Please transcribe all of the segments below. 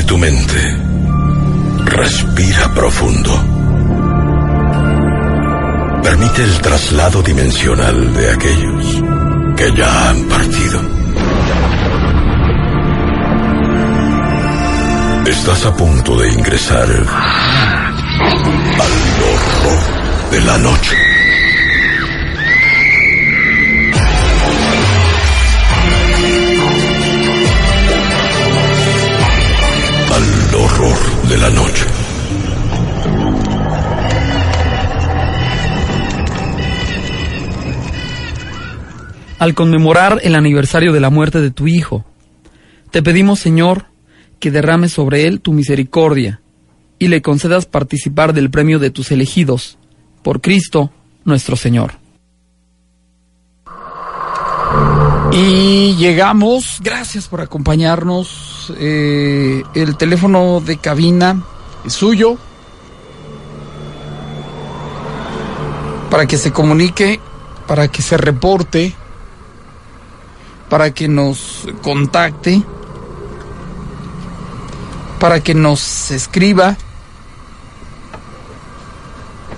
Tu mente. Respira profundo. Permite el traslado dimensional de aquellos que ya han partido. Estás a punto de ingresar al horror de la noche. De la noche. Al conmemorar el aniversario de la muerte de tu Hijo, te pedimos, Señor, que derrames sobre él tu misericordia y le concedas participar del premio de tus elegidos, por Cristo nuestro Señor. Y llegamos, gracias por acompañarnos. eh, el teléfono de cabina es suyo. Para que se comunique, para que se reporte, para que nos contacte, para que nos escriba,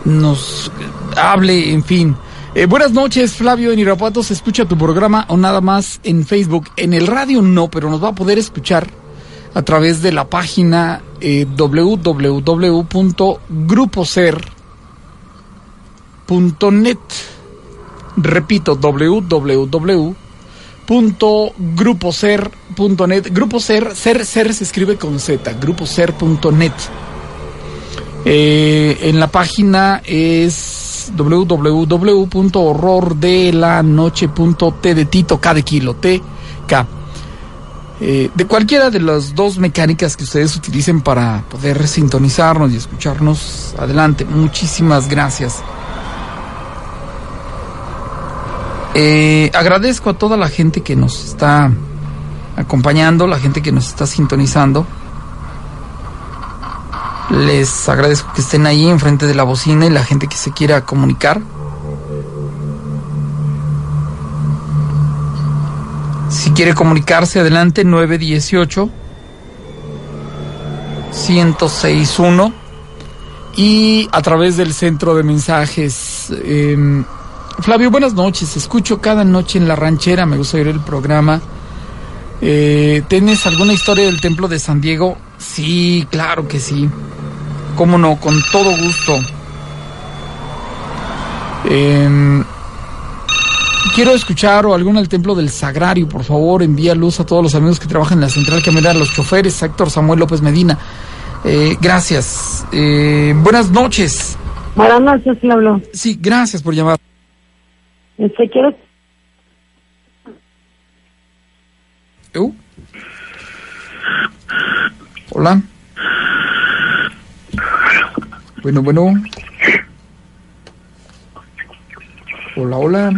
nos hable, en fin. Eh, buenas noches, Flavio en Irapuato. ¿Se escucha tu programa o nada más en Facebook? En el radio no, pero nos va a poder escuchar a través de la página eh. Repito, www.gruposer.net. Grupo Ser, Ser, Ser se escribe con Z, gruposer.net. Eh, en la página es www.horrordelanoche.t de Tito, K de kilo, T, K. Eh, de cualquiera de las dos mecánicas que ustedes utilicen para poder sintonizarnos y escucharnos, adelante. Muchísimas gracias. Eh, agradezco a toda la gente que nos está acompañando, la gente que nos está sintonizando. Les agradezco que estén ahí enfrente de la bocina y la gente que se quiera comunicar. Si quiere comunicarse, adelante 918 1061 y a través del centro de mensajes. eh, Flavio, buenas noches. Escucho cada noche en la ranchera. Me gusta oír el programa. Eh, ¿Tienes alguna historia del templo de San Diego? Sí, claro que sí. Cómo no, con todo gusto. Em, quiero escuchar o alguna del templo del Sagrario, por favor, envía luz a todos los amigos que trabajan en la central camionera, a los choferes, Héctor Samuel López Medina. Eh, gracias. Eh, buenas noches. Buenas noches, Flavio. Sí, gracias por llamar. Este, quiero... ¿Eu? Hola. Bueno, bueno. Hola, hola.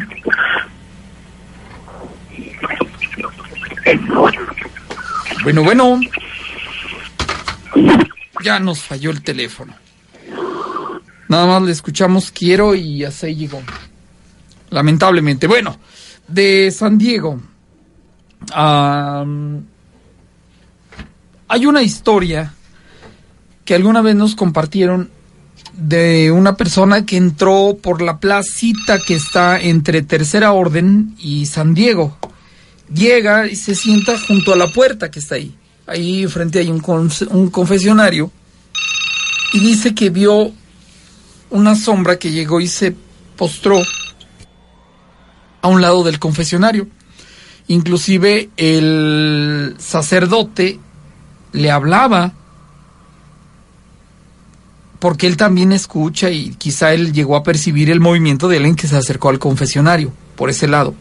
Bueno, bueno. Ya nos falló el teléfono. Nada más le escuchamos quiero y así llegó. Lamentablemente. Bueno, de San Diego. hay una historia que alguna vez nos compartieron de una persona que entró por la placita que está entre Tercera Orden y San Diego. Llega y se sienta junto a la puerta que está ahí. Ahí frente hay un, un confesionario. Y dice que vio una sombra que llegó y se postró a un lado del confesionario. Inclusive el sacerdote le hablaba porque él también escucha y quizá él llegó a percibir el movimiento de alguien que se acercó al confesionario por ese lado.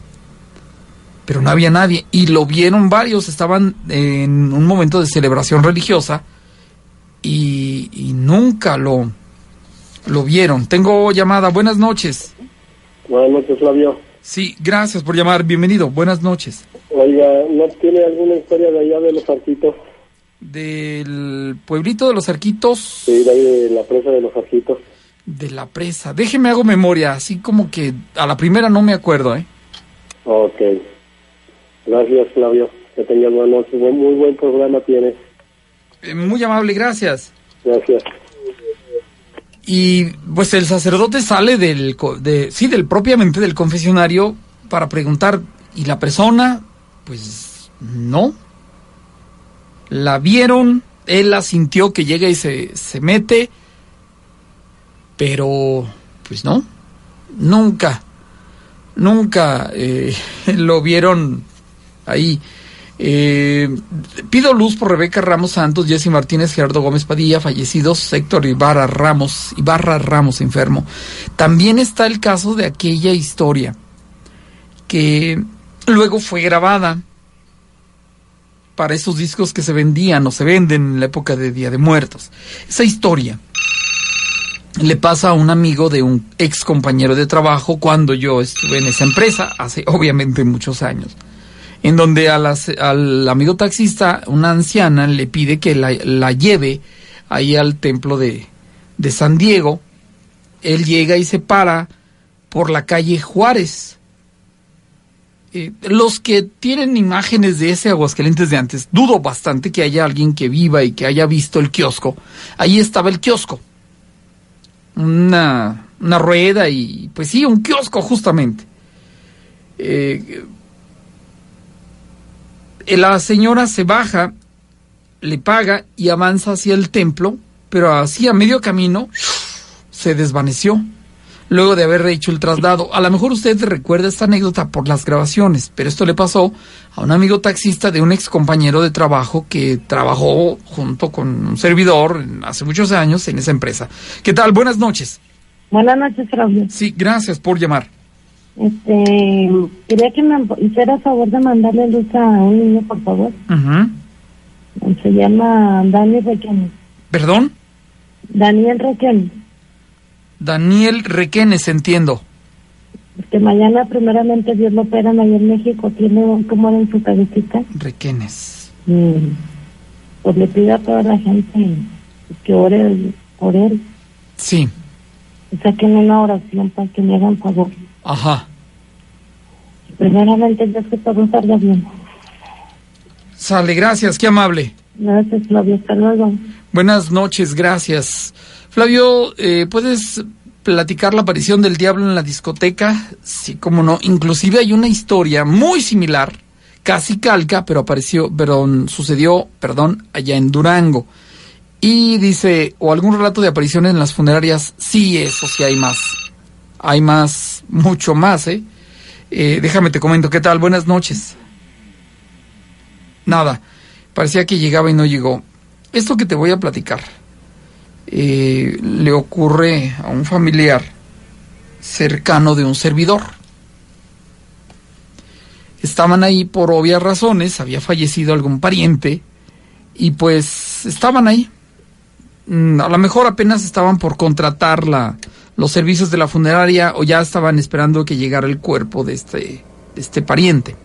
Pero no había nadie y lo vieron varios, estaban en un momento de celebración religiosa y, y nunca lo, lo vieron. Tengo llamada, buenas noches. Buenas noches, Flavio. Sí, gracias por llamar, bienvenido, buenas noches. Oiga, ¿no tiene alguna historia de allá de los arquitos? Del pueblito de los arquitos Sí, de ahí de la presa de los arquitos. de la presa. Déjeme hago memoria, así como que a la primera no me acuerdo, ¿eh? Ok. Gracias, Flavio. Que tengas buenas noches. Buen- muy buen programa tienes. Eh, muy amable, gracias. Gracias. Y pues el sacerdote sale del, de, sí, del propiamente del confesionario para preguntar, ¿y la persona? Pues no. La vieron, él la sintió que llega y se, se mete, pero pues no, nunca, nunca eh, lo vieron ahí. Eh, pido luz por Rebeca Ramos Santos, Jessy Martínez, Gerardo Gómez Padilla, fallecidos, Héctor Ibarra Ramos, Ibarra Ramos enfermo. También está el caso de aquella historia que luego fue grabada para esos discos que se vendían o se venden en la época de Día de Muertos. Esa historia le pasa a un amigo de un ex compañero de trabajo cuando yo estuve en esa empresa, hace obviamente muchos años en donde al amigo taxista, una anciana, le pide que la, la lleve ahí al templo de, de San Diego. Él llega y se para por la calle Juárez. Eh, los que tienen imágenes de ese Aguascalientes de antes, dudo bastante que haya alguien que viva y que haya visto el kiosco. Ahí estaba el kiosco. Una, una rueda y, pues sí, un kiosco justamente. Eh, la señora se baja, le paga y avanza hacia el templo, pero así a medio camino se desvaneció. Luego de haber hecho el traslado. A lo mejor usted recuerda esta anécdota por las grabaciones, pero esto le pasó a un amigo taxista de un ex compañero de trabajo que trabajó junto con un servidor hace muchos años en esa empresa. ¿Qué tal? Buenas noches. Buenas noches, Claudio. Sí, gracias por llamar. Este, quería que me hiciera favor de mandarle luz a un niño, por favor. Ujú. Se llama Daniel Requenes. ¿Perdón? Daniel Requenes. Daniel Requenes, entiendo. Que mañana, primeramente, Dios lo operan ahí en México. Tiene un tumor en su cabecita. Requenes. Y, pues le pido a toda la gente que ore por él. Sí, saquen una oración para que me hagan favor. ajá. Primeramente, Dios que todo salga bien. Sale, gracias, qué amable. Gracias, Claudio. Hasta luego. Buenas noches, gracias. Flavio, eh, ¿puedes platicar la aparición del diablo en la discoteca? Sí, cómo no. Inclusive hay una historia muy similar, casi calca, pero apareció, pero mm, sucedió, perdón, allá en Durango. Y dice, o algún relato de apariciones en las funerarias, sí, eso sí hay más. Hay más, mucho más, ¿eh? Eh, déjame te comento, ¿qué tal? Buenas noches. Nada, parecía que llegaba y no llegó. Esto que te voy a platicar eh, le ocurre a un familiar cercano de un servidor. Estaban ahí por obvias razones, había fallecido algún pariente y pues estaban ahí. Mm, A lo mejor apenas estaban por contratar la, los servicios de la funeraria o ya estaban esperando que llegara el cuerpo de este, de este pariente.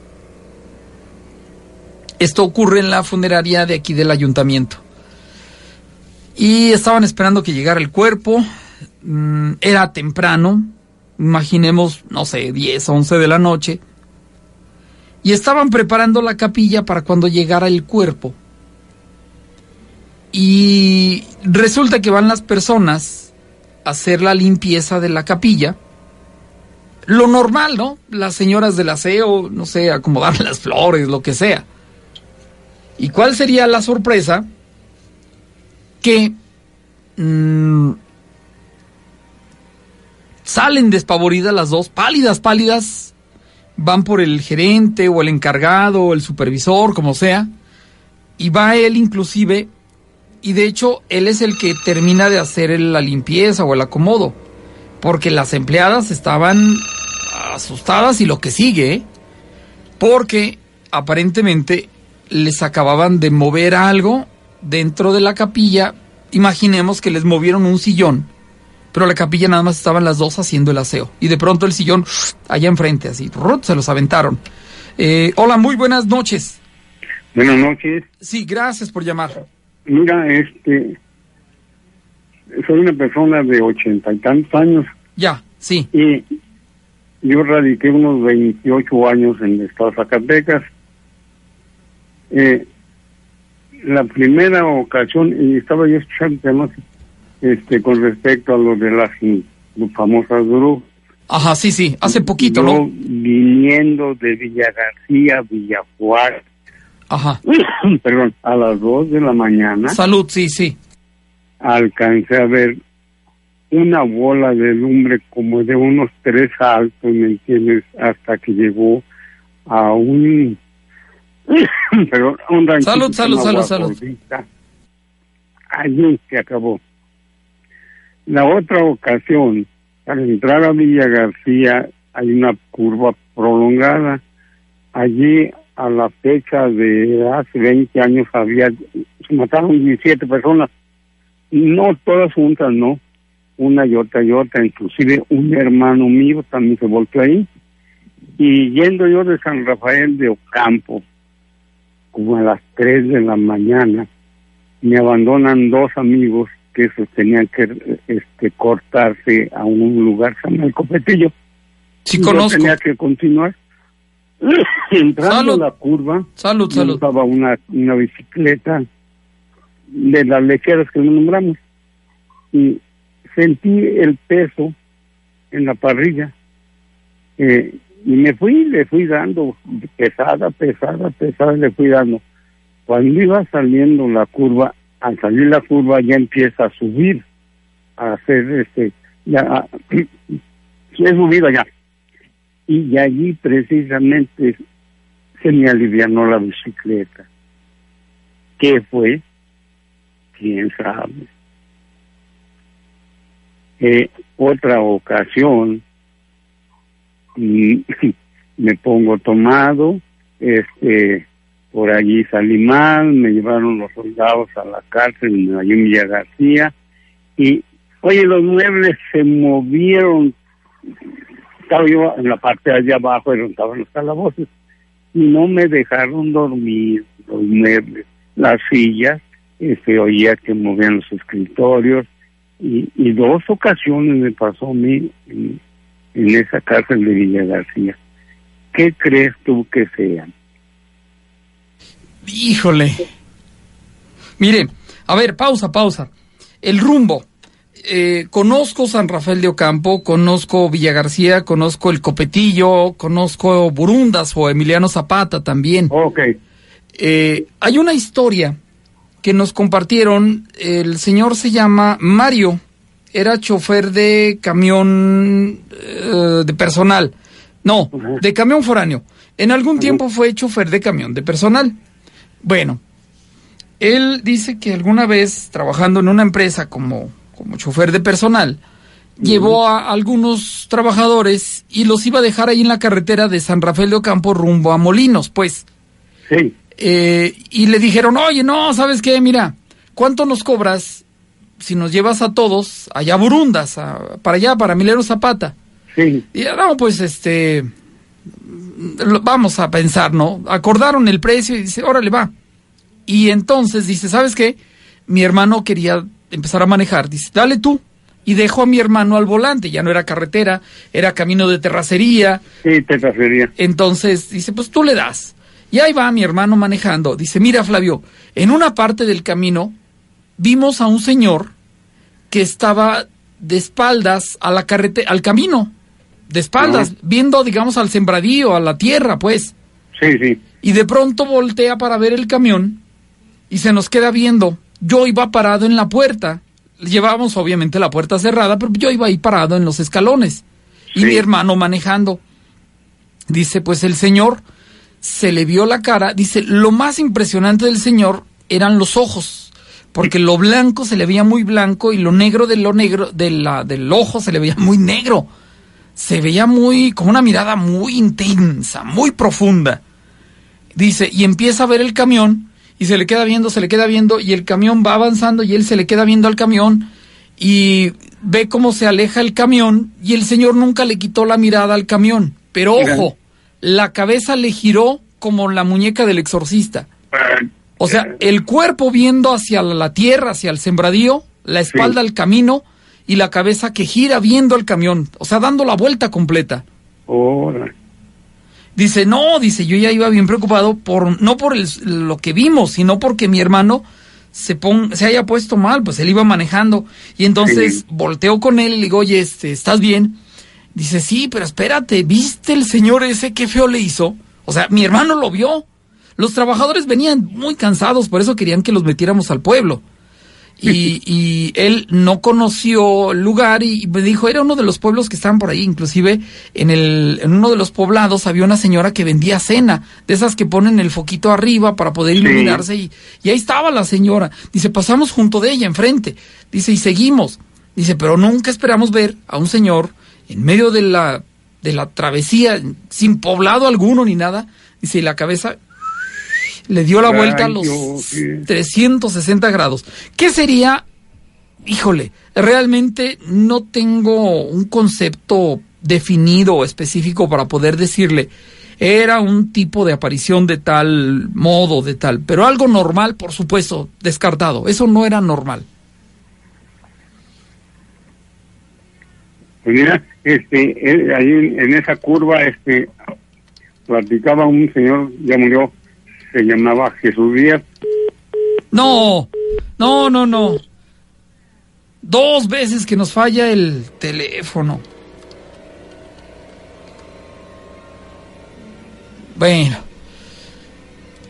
Esto ocurre en la funeraria de aquí del ayuntamiento. Y estaban esperando que llegara el cuerpo. Mm, era temprano, imaginemos, no sé, 10, 11 de la noche. Y estaban preparando la capilla para cuando llegara el cuerpo. Y resulta que van las personas a hacer la limpieza de la capilla. Lo normal, ¿no? Las señoras del aseo, no sé, acomodar las flores, lo que sea. ¿Y cuál sería la sorpresa? Que mm, salen despavoridas las dos, pálidas, pálidas, van por el gerente o el encargado o el supervisor, como sea, y va él inclusive, y de hecho él es el que termina de hacer la limpieza o el acomodo, porque las empleadas estaban asustadas y lo que sigue, porque aparentemente les acababan de mover algo dentro de la capilla. Imaginemos que les movieron un sillón, pero la capilla nada más estaban las dos haciendo el aseo. Y de pronto el sillón allá enfrente, así, se los aventaron. Eh, hola, muy buenas noches. Buenas noches. Sí, gracias por llamar. Mira, este, soy una persona de ochenta y tantos años Ya, sí, y yo radiqué unos 28 años en el estado de Zacatecas. Eh, la primera ocasión, y estaba yo escuchando temas este, con respecto a lo de las famosas brujas. Ajá, sí, sí, hace poquito, yo, ¿no? viniendo de Villa García, Villa Juárez, Ajá. perdón, a las dos de la mañana, Salud, sí, sí. alcancé a ver una bola de lumbre como de unos tres altos, ¿me entiendes? Hasta que llegó a un... perdón, un ranchito Salud, salud, salud, salud. Allí se acabó. La otra ocasión, al entrar a Villa García, hay una curva prolongada. Allí, a la fecha de hace 20 años, había, se mataron 17 personas. No todas juntas, no. Una y otra y otra. Inclusive un hermano mío también se volvió ahí. Y yendo yo de San Rafael de Ocampo, como a las 3 de la mañana, me abandonan dos amigos que esos tenían que este, cortarse a un lugar se llama el Copetillo. Sí, Yo conozco. tenía que continuar. Entrando Salud. a la curva, Salud, salud. una, una bicicleta de las lecheras que nombramos y sentí el peso en la parrilla eh, y me fui, le fui dando pesada, pesada, pesada, le fui dando. Cuando iba saliendo la curva, al salir la curva ya empieza a subir, a hacer este, ya, he subido ya. Y allí precisamente se me alivianó la bicicleta. ¿Qué fue? ¿Quién sabe? Eh, otra ocasión, me pongo tomado, este, por allí salí mal, me llevaron los soldados a la cárcel en Villa García, y, oye, los muebles se movieron, estaba yo en la parte de allá abajo, donde estaban los calabozos, y no me dejaron dormir los muebles, las sillas, se oía que movían los escritorios, y, y dos ocasiones me pasó a mí en, esa cárcel de Villa García. ¿Qué crees tú que sean? Híjole. Mire, a ver, pausa, pausa. El rumbo. Eh, conozco San Rafael de Ocampo, conozco Villa García, conozco El Copetillo, conozco Burundas o Emiliano Zapata también. Ok, Eh, hay una historia que nos compartieron. El señor se llama Mario. Era chofer de camión eh, de personal. No, de camión foráneo. En algún tiempo fue chofer de camión de personal. Bueno, él dice que alguna vez trabajando en una empresa como, como chofer de personal, llevó a algunos trabajadores y los iba a dejar ahí en la carretera de San Rafael de Ocampo rumbo a Molinos, pues. sí, Eh, y le dijeron, oye, no, ¿sabes qué? Mira, ¿cuánto nos cobras si nos llevas a todos allá Burundas, a- para allá, para Milero Zapata? sí, Y no, pues este, lo- vamos a pensar, ¿no? Acordaron el precio y dice, órale, va. Y entonces dice, ¿sabes qué? Mi hermano quería empezar a manejar. Dice, dale tú. Y dejó a mi hermano al volante. Ya no era carretera, era camino de terracería. sí, te refería. Entonces dice, pues tú le das. Y ahí va mi hermano manejando. Dice, mira Flavio, en una parte del camino vimos a un señor que estaba de espaldas a la carretera, al camino, de espaldas, viendo, digamos, al sembradío, a la tierra, pues. Sí, sí, Y de pronto voltea para ver el camión y se nos queda viendo. Yo iba parado en la puerta. Llevábamos obviamente la puerta cerrada, pero yo iba ahí parado en los escalones. Y mi hermano manejando. Dice, pues el señor se le vio la cara. Dice, lo más impresionante del señor eran los ojos. Porque lo blanco se le veía muy blanco y lo negro de lo negro, de la, del ojo se le veía muy negro. Se veía muy, como una mirada muy intensa, muy profunda. Dice, y empieza a ver el camión y se le queda viendo, se le queda viendo y el camión va avanzando y él se le queda viendo al camión y ve cómo se aleja el camión y el señor nunca le quitó la mirada al camión. Pero ojo, la cabeza le giró como la muñeca del exorcista. O sea, el cuerpo viendo hacia la tierra, hacia el sembradío, la espalda al camino y la cabeza que gira viendo el camión. O sea, dando la vuelta completa. Dice, no, dice, yo ya iba bien preocupado por, no por el- lo que vimos, sino porque mi hermano se, pon, se haya puesto mal, pues él iba manejando. Y entonces Sí. volteo con él y le digo, oye, este, ¿estás bien? Dice, sí, pero espérate, ¿viste el señor ese qué feo le hizo? O sea, mi hermano lo vio. Los trabajadores venían muy cansados, por eso querían que los metiéramos al pueblo. Y, y él no conoció el lugar y me dijo, era uno de los pueblos que estaban por ahí, inclusive en, el, en uno de los poblados había una señora que vendía cena, de esas que ponen el foquito arriba para poder Sí. iluminarse y, y ahí estaba la señora. Dice, pasamos junto de ella, enfrente. Dice, y seguimos. Dice, pero nunca esperamos ver a un señor en medio de la, de la travesía, sin poblado alguno ni nada. Dice, y la cabeza le dio la vuelta a los sí. 360 grados. ¿Qué sería? Híjole, realmente no tengo un concepto definido o específico para poder decirle. Era un tipo de aparición de tal modo, de tal, pero algo normal, por supuesto, descartado. Eso no era normal. Pues mira, este, él, ahí en, en esa curva, este, platicaba un señor, ya murió, se llamaba Jesús Díaz, No, no, no, no. Dos veces que nos falla el teléfono. Bueno.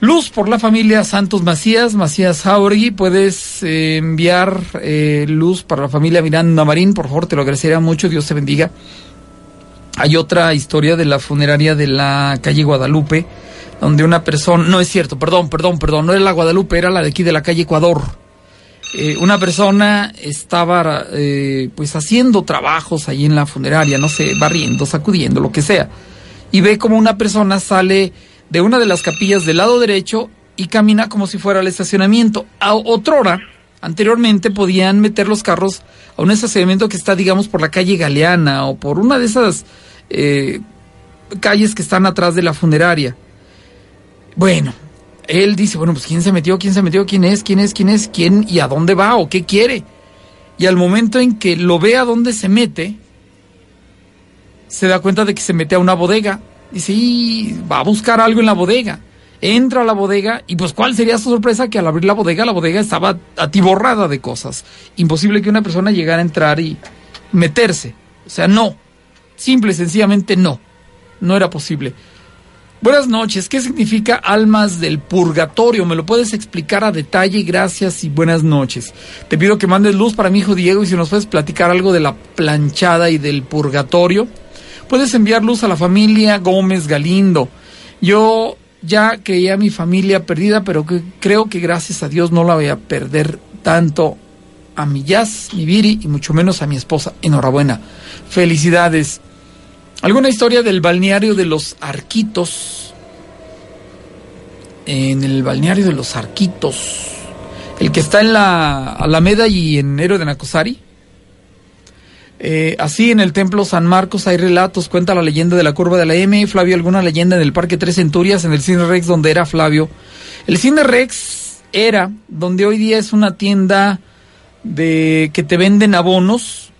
Luz por la familia Santos Macías, Macías Jauregui. Puedes eh, enviar eh, luz para la familia Miranda Marín, por favor, te lo agradecería mucho. Dios te bendiga. Hay otra historia de la funeraria de la calle Guadalupe, donde una persona, no es cierto, perdón, perdón, perdón, no era la Guadalupe, era la de aquí de la calle Ecuador. Eh, una persona estaba eh, pues haciendo trabajos ahí en la funeraria, no sé, barriendo, sacudiendo, lo que sea, y ve como una persona sale de una de las capillas del lado derecho y camina como si fuera al estacionamiento. A otrora, anteriormente podían meter los carros a un estacionamiento que está, digamos, por la calle Galeana o por una de esas eh, calles que están atrás de la funeraria. Bueno, él dice, bueno, pues quién se metió, quién se metió, quién es, quién es, quién es, quién y a dónde va o qué quiere. Y al momento en que lo ve a dónde se mete, se da cuenta de que se mete a una bodega. Dice, y va a buscar algo en la bodega. Entra a la bodega y pues cuál sería su sorpresa que al abrir la bodega, la bodega estaba atiborrada de cosas. Imposible que una persona llegara a entrar y meterse. O sea, no. Simple y sencillamente no. No era posible. Buenas noches. ¿Qué significa almas del purgatorio? ¿Me lo puedes explicar a detalle? Gracias y buenas noches. Te pido que mandes luz para mi hijo Diego y si nos puedes platicar algo de la planchada y del purgatorio. Puedes enviar luz a la familia Gómez Galindo. Yo ya creía mi familia perdida, pero creo que gracias a Dios no la voy a perder tanto a mi Jazz, mi Viri y mucho menos a mi esposa. Enhorabuena. Felicidades. ¿Alguna historia del balneario de los Arquitos? En el balneario de los Arquitos. El que está en la Alameda y en Héroe de Nacosari. Eh, así en el templo San Marcos hay relatos, cuenta la leyenda de la curva de la M, Flavio alguna leyenda en el Parque Tres Centurias, en el Cine Rex donde era Flavio. El Cine Rex era donde hoy día es una tienda de que te venden abonos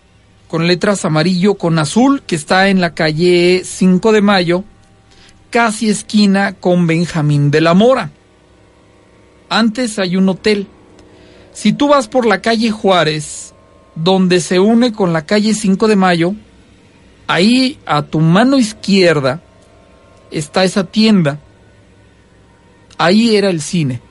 con letras amarillo con azul que está en la calle 5 de Mayo, casi esquina con Benjamín de la Mora. Antes hay un hotel. Si tú vas por la calle Juárez, donde se une con la calle 5 de Mayo, ahí a tu mano izquierda está esa tienda. Ahí era el cine.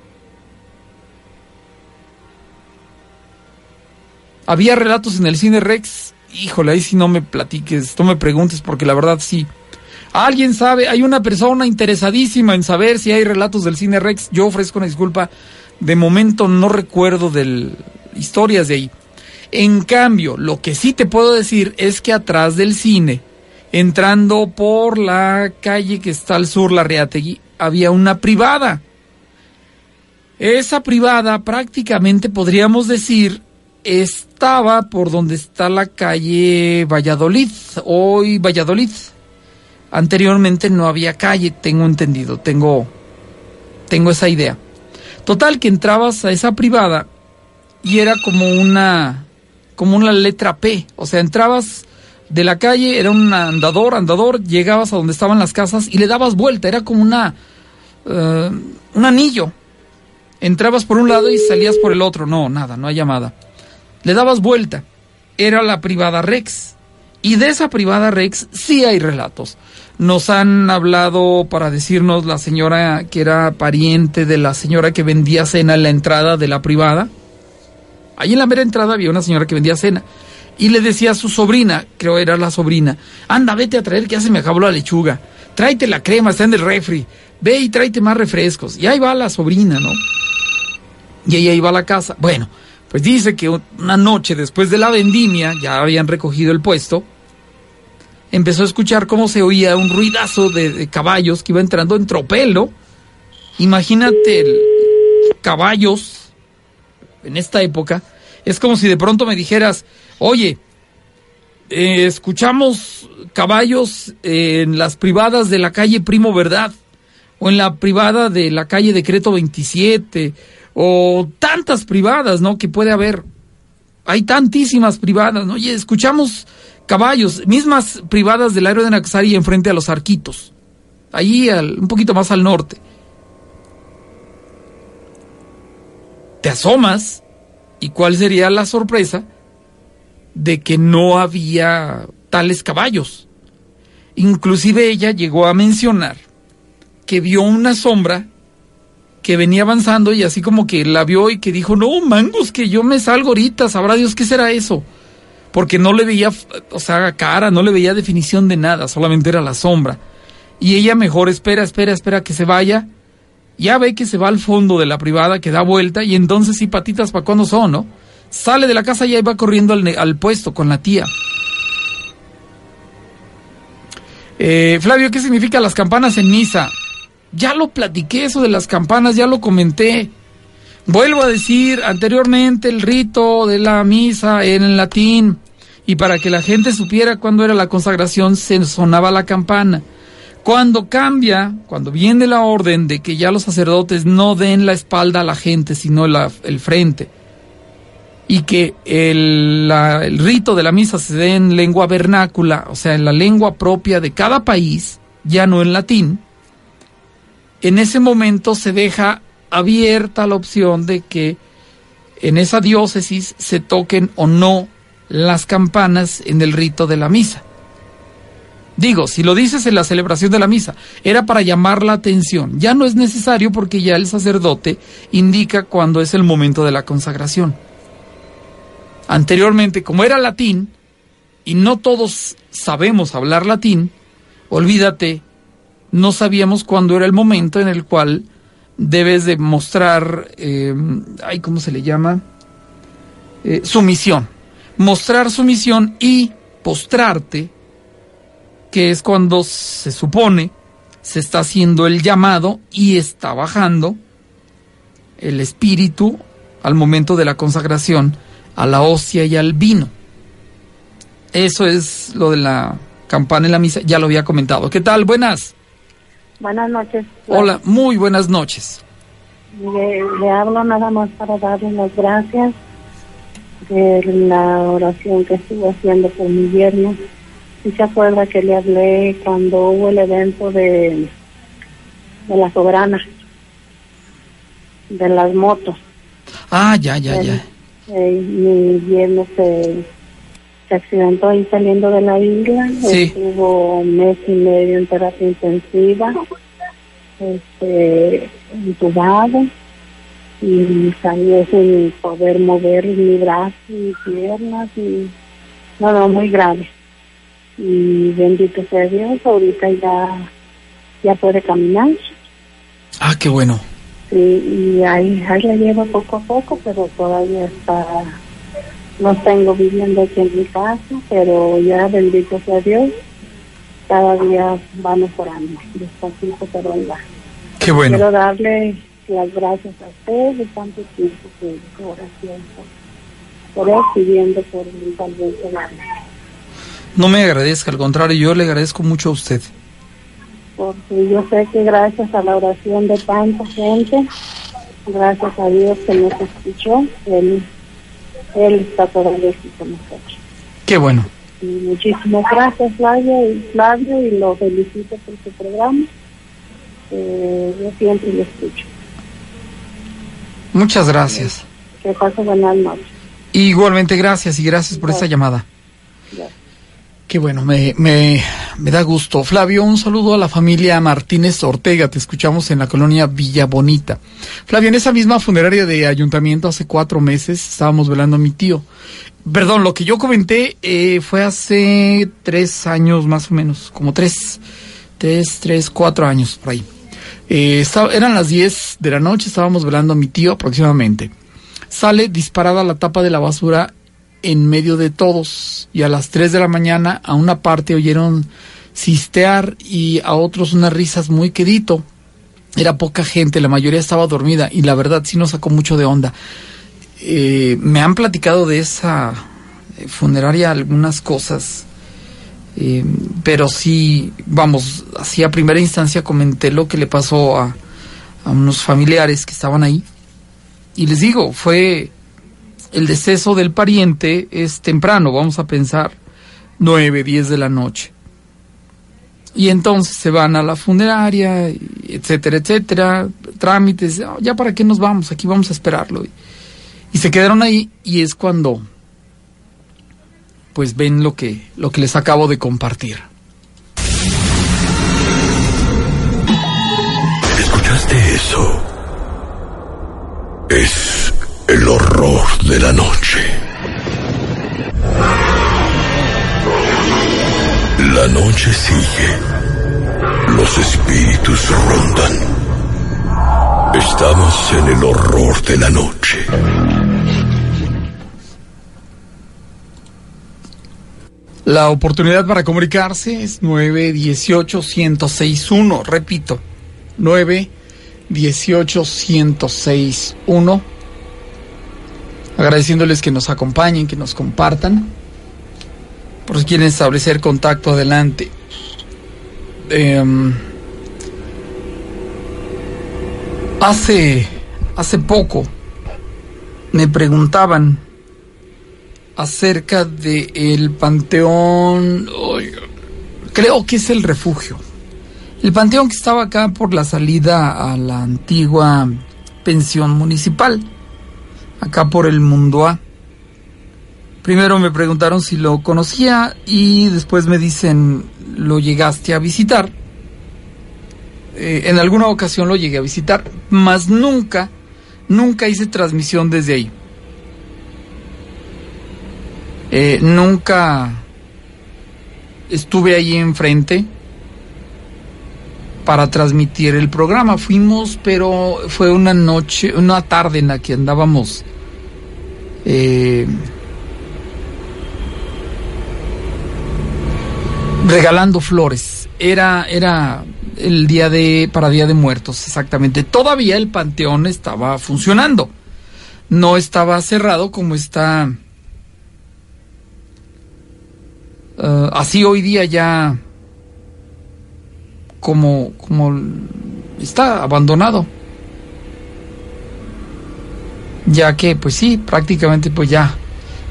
Había relatos en el cine Rex. Híjole, ahí sí no me platiques, no me preguntes, porque la verdad sí. Alguien sabe, hay una persona interesadísima en saber si hay relatos del cine Rex. Yo ofrezco una disculpa. De momento no recuerdo de historias de ahí. En cambio, lo que sí te puedo decir es que atrás del cine, entrando por la calle que está al sur, la Reategui, había una privada. Esa privada prácticamente podríamos decir estaba por donde está la calle Valladolid, hoy Valladolid. Anteriormente no había calle, tengo entendido, tengo tengo esa idea. Total que entrabas a esa privada y era como una como una letra P, o sea, entrabas de la calle, era un andador, andador, llegabas a donde estaban las casas y le dabas vuelta, era como una eh, un anillo. Entrabas por un lado y salías por el otro. No, nada, no hay llamada. Le dabas vuelta. Era la privada Rex. Y de esa privada Rex sí hay relatos. Nos han hablado para decirnos la señora que era pariente de la señora que vendía cena en la entrada de la privada. Ahí en la mera entrada había una señora que vendía cena. Y le decía a su sobrina, creo era la sobrina, anda, vete a traer que ya se me acabó la lechuga. Tráete la crema, está en el refri. Ve y tráete más refrescos. Y ahí va la sobrina, ¿no? Y ella iba a la casa. Bueno, pues dice que una noche después de la vendimia, ya habían recogido el puesto, empezó a escuchar cómo se oía un ruidazo de, caballos que iba entrando en tropel, ¿no? Imagínate caballos en esta época. Es como si de pronto me dijeras, oye, eh, escuchamos caballos en las privadas de la calle Primo Verdad, o en la privada de la calle Decreto 27, o tantas privadas, ¿no? Que puede haber. Hay tantísimas privadas, ¿no? Oye, escuchamos caballos, mismas privadas del aero de Naxari enfrente a los arquitos, allí un poquito más al norte. Te asomas y cuál sería la sorpresa de que no había tales caballos. Inclusive ella llegó a mencionar que vio una sombra que venía avanzando y así como que la vio y que dijo, no, mangos, que yo me salgo ahorita, sabrá Dios qué será eso porque no le veía, o sea, cara, no le veía definición de nada, solamente era la sombra. Y ella mejor espera, espera, espera que se vaya. Ya ve que se va al fondo de la privada, que da vuelta, y entonces sí, patitas para cuando son, ¿no? Sale de la casa y ahí va corriendo al, puesto con la tía. Eh, Flavio, ¿qué significa las campanas en misa? Ya lo platiqué eso de las campanas, ya lo comenté. Vuelvo a decir anteriormente el rito de la misa en latín y para que la gente supiera cuándo era la consagración se sonaba la campana. Cuando cambia, cuando viene la orden de que ya los sacerdotes no den la espalda a la gente, sino el frente, y que el, el rito de la misa se dé en lengua vernácula, o sea, en la lengua propia de cada país, ya no en latín, en ese momento se deja abierta la opción de que en esa diócesis se toquen o no las campanas en el rito de la misa. Digo, si lo dices en la celebración de la misa, era para llamar la atención. Ya no es necesario porque ya el sacerdote indica cuándo es el momento de la consagración. Anteriormente, como era latín, y no todos sabemos hablar latín, olvídate, no sabíamos cuándo era el momento en el cual debes de mostrar, eh, ay, ¿cómo se le llama? Eh, sumisión. Mostrar sumisión y postrarte, que es cuando se supone se está haciendo el llamado y está bajando el espíritu al momento de la consagración a la hostia y al vino. Eso es lo de la campana en la misa, ya lo había comentado. ¿Qué tal? Buenas. Buenas noches. Hola, muy buenas noches. Le, hablo nada más para darle las gracias de la oración que estuvo haciendo por mi yerno. Si se acuerda que le hablé cuando hubo el evento de, de la soberana, de las motos. Ah, ya, ya, ya. mi yerno se se accidentó ahí saliendo de la isla, estuvo un mes y medio en terapia intensiva, este, intubado y salió sin poder mover ni brazos ni piernas y no, no, muy grave. Y bendito sea Dios, ahorita ya, ya puede caminar. Ah, qué bueno. Sí, y ahí, ahí la lleva poco a poco, pero todavía está no tengo viviendo aquí en mi casa, pero ya bendito sea Dios, cada día va mejorando, despacito pero ahí va. Qué bueno. Quiero darle las gracias a usted de tanto tiempo que oración por, él, pidiendo por mi salvación. No me agradezca, al contrario, yo le agradezco mucho a usted. Porque yo sé que gracias a la oración de tanta gente, gracias a Dios que nos escuchó, él él está todavía aquí con nosotros. Qué bueno. Y muchísimas gracias, Flavio, y Flavio, y lo felicito por su programa. Eh, yo siempre lo escucho. Muchas gracias. Que pase buenas noches. Igualmente, gracias y gracias por esta llamada. Gracias. Qué bueno, me, me, me da gusto. Flavio, un saludo a la familia Martínez Ortega. Te escuchamos en la colonia Villa Bonita. Flavio, en esa misma funeraria de ayuntamiento hace cuatro meses estábamos velando a mi tío. Perdón, lo que yo comenté eh, fue hace tres años más o menos, como tres, tres, tres, cuatro años por ahí. Eh, eran las 10 de la noche, estábamos velando a mi tío aproximadamente. Sale disparada la tapa de la basura en medio de todos y a las 3 de la mañana a una parte oyeron cistear y a otros unas risas muy quedito. Era poca gente, la mayoría estaba dormida y la verdad sí nos sacó mucho de onda. Eh, me han platicado de esa eh, funeraria algunas cosas, eh, pero sí, vamos, así a primera instancia comenté lo que le pasó a, a unos familiares que estaban ahí. Y les digo, fue el deceso del pariente es temprano, vamos a pensar, 9, 10 de la noche. Y entonces se van a la funeraria, etcétera, etcétera, trámites, "Ah, ya para qué nos vamos, aquí vamos a esperarlo. Y, y se quedaron ahí y es cuando pues ven lo que lo que les acabo de compartir. ¿Escuchaste eso? Es el horror de la noche. La noche sigue. Los espíritus rondan. Estamos en el horror de la noche. La oportunidad para comunicarse es 918-1061. Repito, 918-1061. Agradeciéndoles que nos acompañen, que nos compartan. Por si quieren establecer contacto, adelante. Em, hace, hace poco me preguntaban acerca de el panteón, creo que es el refugio. El panteón que estaba acá por la salida a la antigua pensión municipal, acá por el Mundoa. Primero me preguntaron si lo conocía y después me dicen, ¿lo llegaste a visitar? Eh, en alguna ocasión lo llegué a visitar, mas nunca, nunca hice transmisión desde ahí. Eh, nunca estuve ahí enfrente para transmitir el programa. Fuimos, pero fue una noche, una tarde en la que andábamos eh, regalando flores. Era, era el día de, para Día de Muertos, exactamente. Todavía el panteón estaba funcionando. No estaba cerrado como está Uh, así hoy día ya como como está abandonado. Ya que pues sí prácticamente pues ya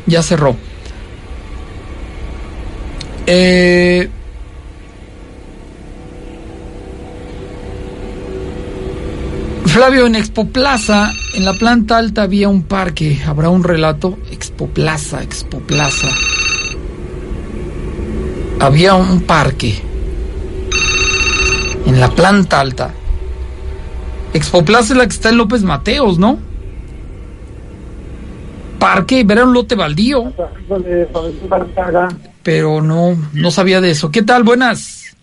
ya cerró. Eh, Flavio en Expo Plaza en la planta alta había un parque. Habrá un relato. Expo Plaza Expo Plaza. Había un parque en la planta alta. Expo Plaza es la que está en López Mateos, ¿no? Parque, era un lote baldío, pero no, no sabía de eso. ¿Qué tal? Buenas.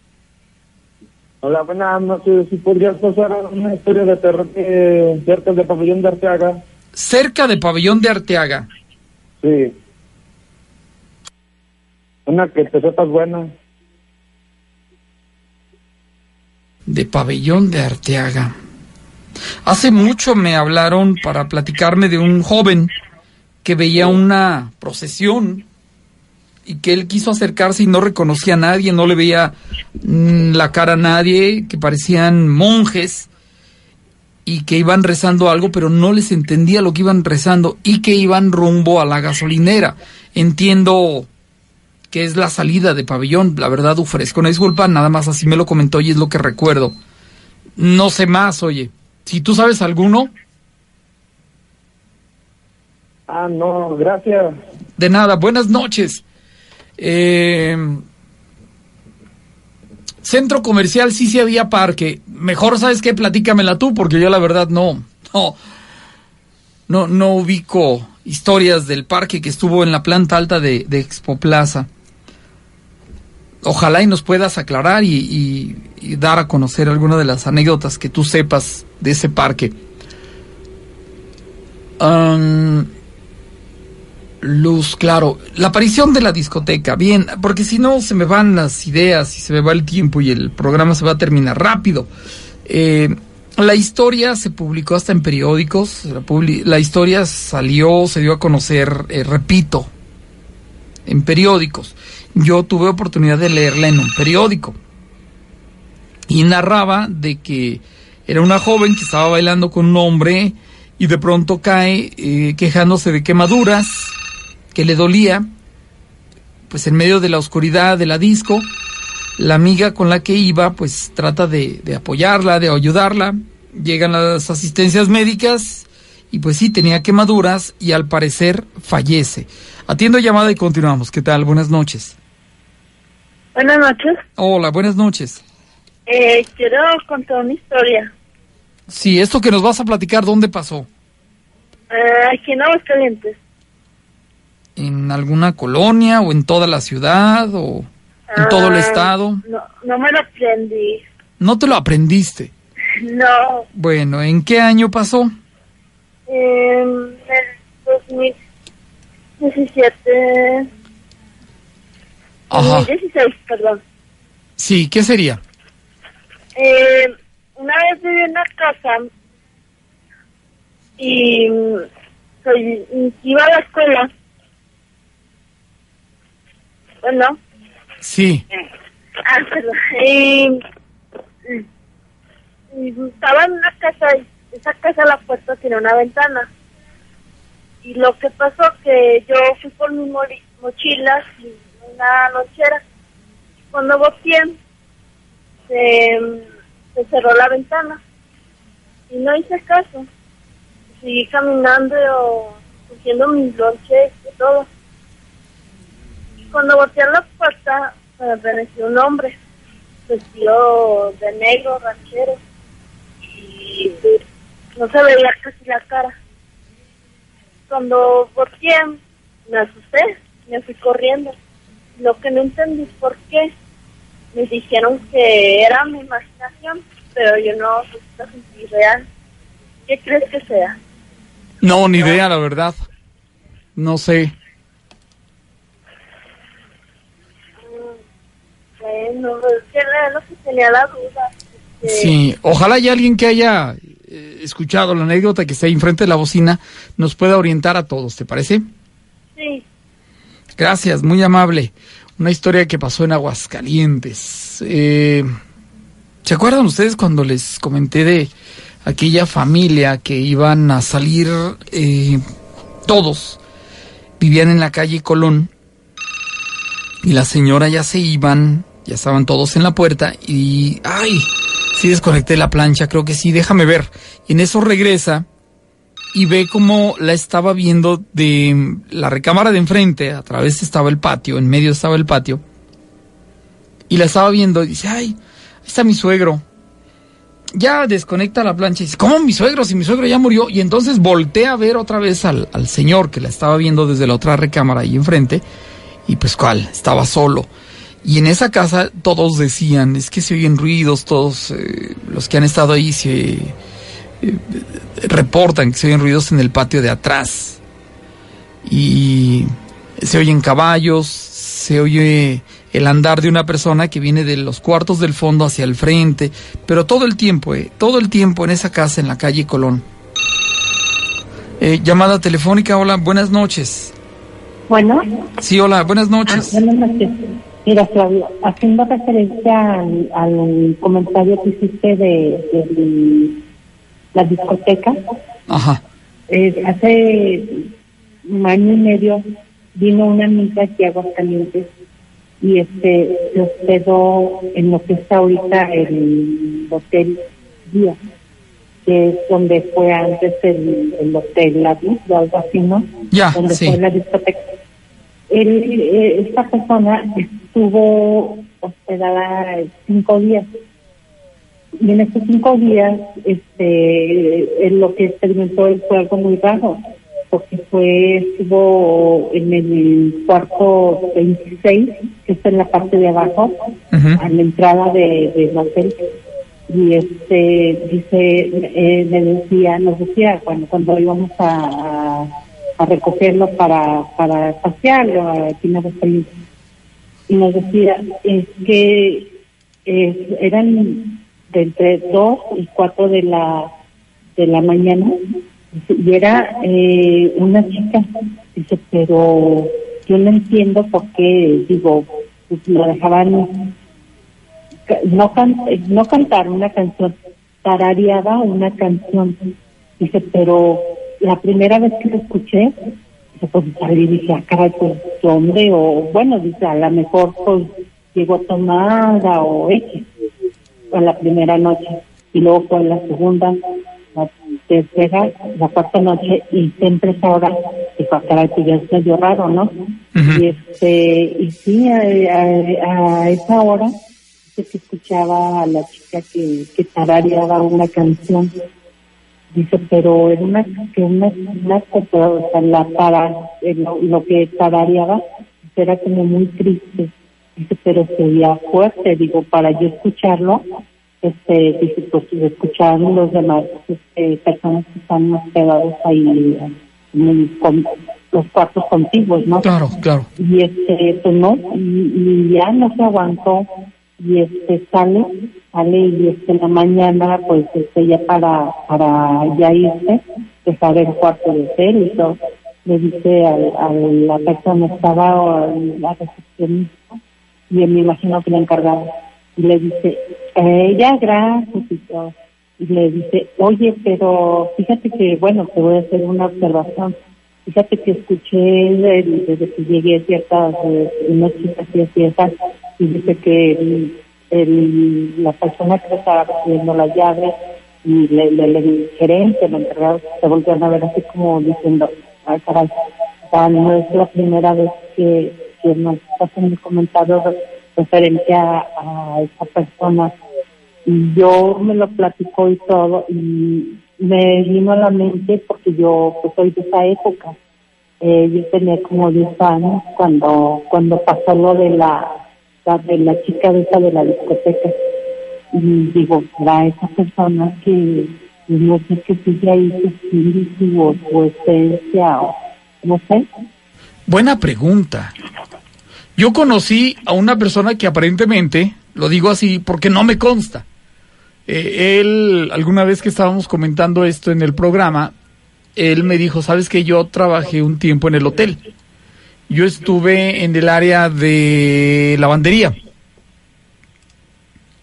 Hola, buenas noches. Si podrías pasar una historia de terror eh, cerca del pabellón de Arteaga. Cerca de Pabellón de Arteaga. Sí. Una que te sepas buena. De Pabellón de Arteaga. Hace mucho me hablaron para platicarme de un joven que veía una procesión y que él quiso acercarse y no reconocía a nadie, no le veía mm, la cara a nadie, que parecían monjes y que iban rezando algo, pero no les entendía lo que iban rezando y que iban rumbo a la gasolinera. Entiendo que es la salida de pabellón. La verdad, ofrezco una disculpa, nada más así me lo comentó y es lo que recuerdo. No sé más, oye. Si tú sabes alguno. Ah, no, gracias. De nada, buenas noches. Eh, centro comercial sí sí había parque. Mejor sabes qué, platícamela tú, porque yo la verdad no, no, no, no ubico historias del parque que estuvo en la planta alta de, de Expo Plaza. Ojalá y nos puedas aclarar y, dar a conocer alguna de las anécdotas que tú sepas de ese parque. Luz, claro. La aparición de la discoteca, bien, porque si no se me van las ideas y se me va el tiempo y el programa se va a terminar rápido. Eh, la historia se publicó hasta en periódicos, la historia salió, se dio a conocer, eh, repito, en periódicos. Yo tuve oportunidad de leerla en un periódico y narraba de que era una joven que estaba bailando con un hombre y de pronto cae eh, quejándose de quemaduras que le dolía, pues en medio de la oscuridad de la disco, la amiga con la que iba pues trata de, de apoyarla, de ayudarla, llegan las asistencias médicas y pues sí tenía quemaduras y al parecer fallece. Atiendo llamada y continuamos. ¿Qué tal? Buenas noches. Buenas noches. Hola, buenas noches. Eh, quiero contar una historia. Sí, esto que nos vas a platicar, ¿dónde pasó? Eh, aquí en Aguascalientes. ¿En alguna colonia o en toda la ciudad o en todo el Ah, estado? No, no me lo aprendí. No te lo aprendiste. No. Bueno, ¿en qué año pasó? En el 2017. Ajá. 2016, perdón. Sí, ¿qué sería? Eh, una vez viví en una casa y soy, iba a la escuela. Bueno. Sí. Ah, perdón. Y, y estaba en una casa y esa casa la puerta tiene una ventana. Y lo que pasó que yo fui por mis mochilas y una lonchera. Cuando volteé, se, cerró la ventana. Y no hice caso. Seguí caminando cogiendo mis lonches y todo. Cuando volteé a la puerta, me apareció un hombre vestido de negro, ranchero. Y no se veía casi la cara. Cuando volteé, me asusté, me fui corriendo. Lo que no entendí es por qué. Me dijeron que era mi imaginación, pero yo no lo sentí real. ¿Qué crees que sea? No, ni idea, la verdad. No sé. Bueno, es que era lo que tenía la duda. Sí, ojalá y alguien que haya eh, escuchado la anécdota que está ahí enfrente de la bocina nos pueda orientar a todos, ¿te parece? Sí, Gracias, muy amable. Una historia que pasó en Aguascalientes. Eh, ¿Se acuerdan ustedes cuando les comenté de aquella familia que iban a salir eh, todos? Vivían en la calle Colón y la señora ya se iban, ya estaban todos en la puerta y ¡ay! Sí desconecté la plancha, creo que sí, déjame ver. Y en eso regresa y ve como la estaba viendo de la recámara de enfrente, a través estaba el patio, en medio estaba el patio, y la estaba viendo y dice, ay, ahí está mi suegro. Ya desconecta la plancha y dice, ¿cómo mi suegro? Si mi suegro ya murió. Y entonces voltea a ver otra vez al, al señor que la estaba viendo desde la otra recámara ahí enfrente, y pues cuál, estaba solo. Y en esa casa todos decían, es que se oyen ruidos, todos eh, los que han estado ahí se reportan que se oyen ruidos en el patio de atrás. Y se oyen caballos, se oye el andar de una persona que viene de los cuartos del fondo hacia el frente, pero todo el tiempo, eh, todo el tiempo en esa casa en la calle Colón. Eh, llamada telefónica, hola, buenas noches. Bueno, Sí, hola, buenas ah, noches. buenas noches. Mira, Claudia, haciendo referencia al, al comentario que hiciste de, de la discoteca, Ajá, eh, hace un año y medio vino una amiga aquí a Aguascalientes y este se hospedó en lo que está ahorita el hotel Día, que es donde fue antes el, el hotel La o algo así, ¿no? Ya, donde sí. fue la discoteca. Él, eh, esta persona estuvo hospedada cinco días y en estos cinco días este él lo que experimentó él fue algo muy raro porque fue estuvo en el cuarto 26 que está en la parte de abajo a la entrada de, del hotel y este dice eh, le decía nos decía cuando cuando íbamos a, a, a recogerlo para para pasearlo a Pina de Feliz y nos decía es que eh, eran de entre dos y cuatro de la de la mañana. Y era eh, una chica. Dice pero yo no entiendo por qué digo pues, lo dejaban no can, no cantar una canción tarareaba una canción. Dice pero la primera vez que lo escuché pues salí y dije ah caray pues ¿qué hombre o bueno dice a lo mejor pues llegó tomada o X fue la primera noche y luego fue la segunda, la tercera, la cuarta noche y siempre esa hora dijo, "Ah, caray, pues ya es medio raro, ¿no? Y este, y sí, a, a- a esa hora que escuchaba a la chica que, que tarareaba una canción. Dice, pero era una, que una, una, o sea, la para, eh, lo, lo que tarareaba era como muy triste. Dice, pero se veía fuerte, digo, para yo escucharlo, este, dice, pues lo escuchaban los demás este, personas que están hospedados ahí en el- con los cuartos contiguos, ¿no? Claro, claro. y este pues no y, y ya no se aguantó y este sale sale y este en la mañana pues este ya para para ya irse dejar el cuarto de hotel y todo le dice a, la persona estaba o la recepcionista y él me imagino que le encargaba y le dice ya gracias y todo y le dice oye pero fíjate que bueno te voy a hacer una observación. Fíjate que escuché desde que llegué ciertas eh, unas chicas y así esas, y dice que el, el- la persona que estaba recibiendo la llave y le, le- le- el gerente, el encargado, se volvieron a ver así como diciendo, ay caray, no es la primera vez que, que nos hacen re- referente a, a esa persona. Y yo me lo platicó y todo y me vino a la mente porque yo pues soy de esa época. Eh, yo tenía como 10 años cuando cuando pasó lo de la, de la chica de esa de la discoteca. Y digo para esa persona que no sé qué sigue ahí su espíritu o su esencia o no sé Buena pregunta. Yo conocí a una persona que aparentemente, lo digo así porque no me consta, eh, él, alguna vez que estábamos comentando esto en el programa, él me dijo, sabes que yo trabajé un tiempo en el hotel. Yo estuve en el área de lavandería.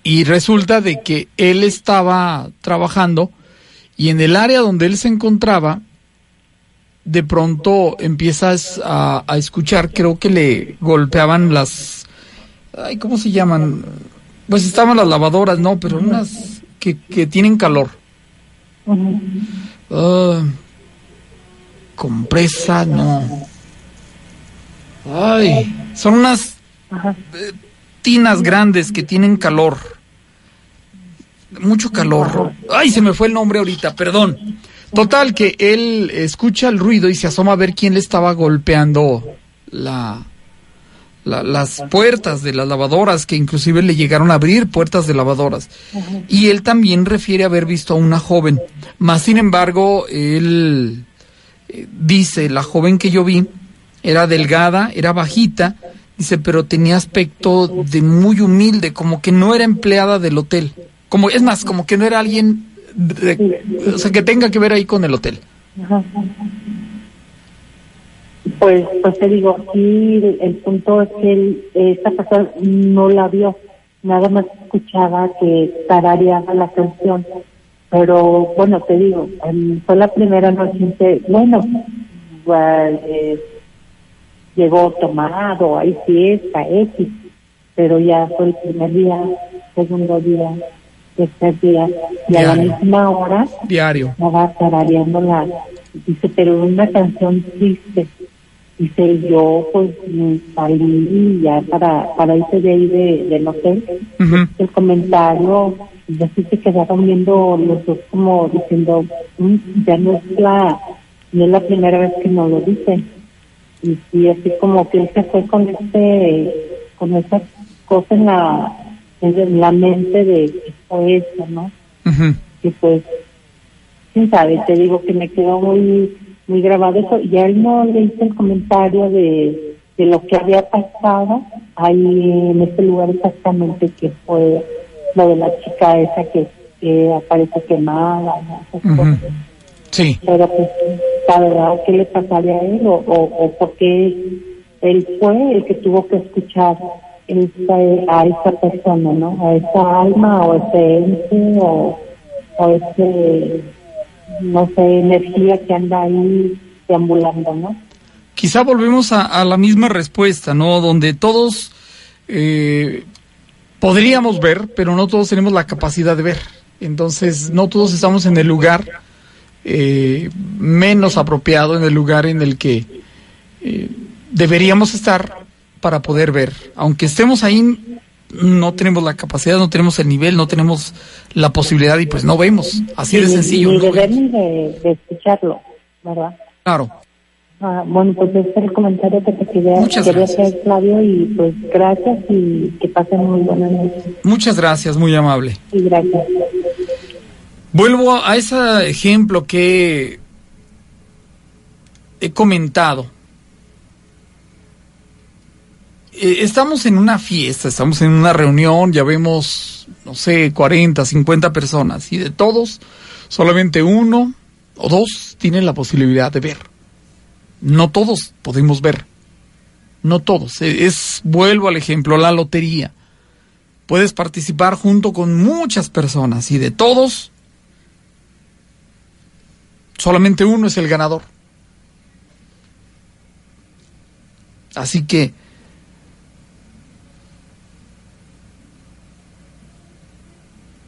Y resulta de que él estaba trabajando y en el área donde él se encontraba, de pronto empiezas a, a escuchar, creo que le golpeaban las, ay, ¿cómo se llaman? Pues estaban las lavadoras, no, pero unas que, que tienen calor. Ah, compresa, no. Ay, son unas Ajá. tinas grandes que tienen calor. Mucho calor. Ay, se me fue el nombre ahorita, perdón. Total, que él escucha el ruido y se asoma a ver quién le estaba golpeando la, la- las puertas de las lavadoras, que inclusive le llegaron a abrir puertas de lavadoras. Y él también refiere haber visto a una joven. Más sin embargo, él eh, dice, la joven que yo vi era delgada, era bajita, dice, pero tenía aspecto de muy humilde, como que no era empleada del hotel. Como, es más, como que no era alguien, o sea, que tenga que ver ahí con el hotel. Pues, pues te digo, aquí el, punto es que esta persona no la vio, nada más escuchaba que tarareaba la canción. Pero bueno, te digo, fue la primera noche que, bueno, pues, llegó tomado, hay fiesta, X. pero ya fue el primer día, segundo día, tercer día, y a la misma hora Diario. estaba tarareando la, dice, pero una canción triste. Dice, yo pues salí ya para, para irse de ahí de, del hotel. El comentario, y así se quedaron viendo los dos como diciendo, "Mm, ya no es la, no es la primera vez que nos lo dicen. Y sí, así como que él se fue con este, con esa cosa en la, en la mente de que fue eso, ¿no? Ujú. y pues quién sabe te digo que me quedó muy muy grabado eso y a él no le hice el comentario de, de lo que había pasado ahí en este lugar exactamente que fue lo de la chica esa que, que aparece quemada ¿no? Esas Ujú. cosas. Sí. pero pues la verdad qué le pasaría a él o, o, o por qué él fue el que tuvo que escuchar esa, a esa persona, ¿no? A esa alma o ese ente o, o ese, no sé, energía que anda ahí deambulando, ¿no? Quizá volvemos a, a la misma respuesta, ¿no? Donde todos eh, podríamos ver, pero no todos tenemos la capacidad de ver. Entonces, no todos estamos en el lugar eh, menos apropiado, en el lugar en el que eh, deberíamos estar para poder ver. Aunque estemos ahí, no tenemos la capacidad, no tenemos el nivel, no tenemos la posibilidad y pues no vemos. Así de sencillo. De ver ni de, de escucharlo, ¿verdad? Claro. Ah, bueno, pues ese es el comentario que te quería, Muchas quería gracias. hacer, Flavio, y pues gracias y que pasen muy buenas noches. Muchas gracias, muy amable. Y gracias. Vuelvo a ese ejemplo que he comentado. Eh, Estamos en una fiesta, estamos en una reunión, ya vemos, no sé, 40, 50 personas y de todos, solamente uno o dos tienen la posibilidad de ver. No todos podemos ver. No todos. Eh, Es, vuelvo al ejemplo, la lotería. Puedes participar junto con muchas personas y de todos, solamente uno es el ganador. Así que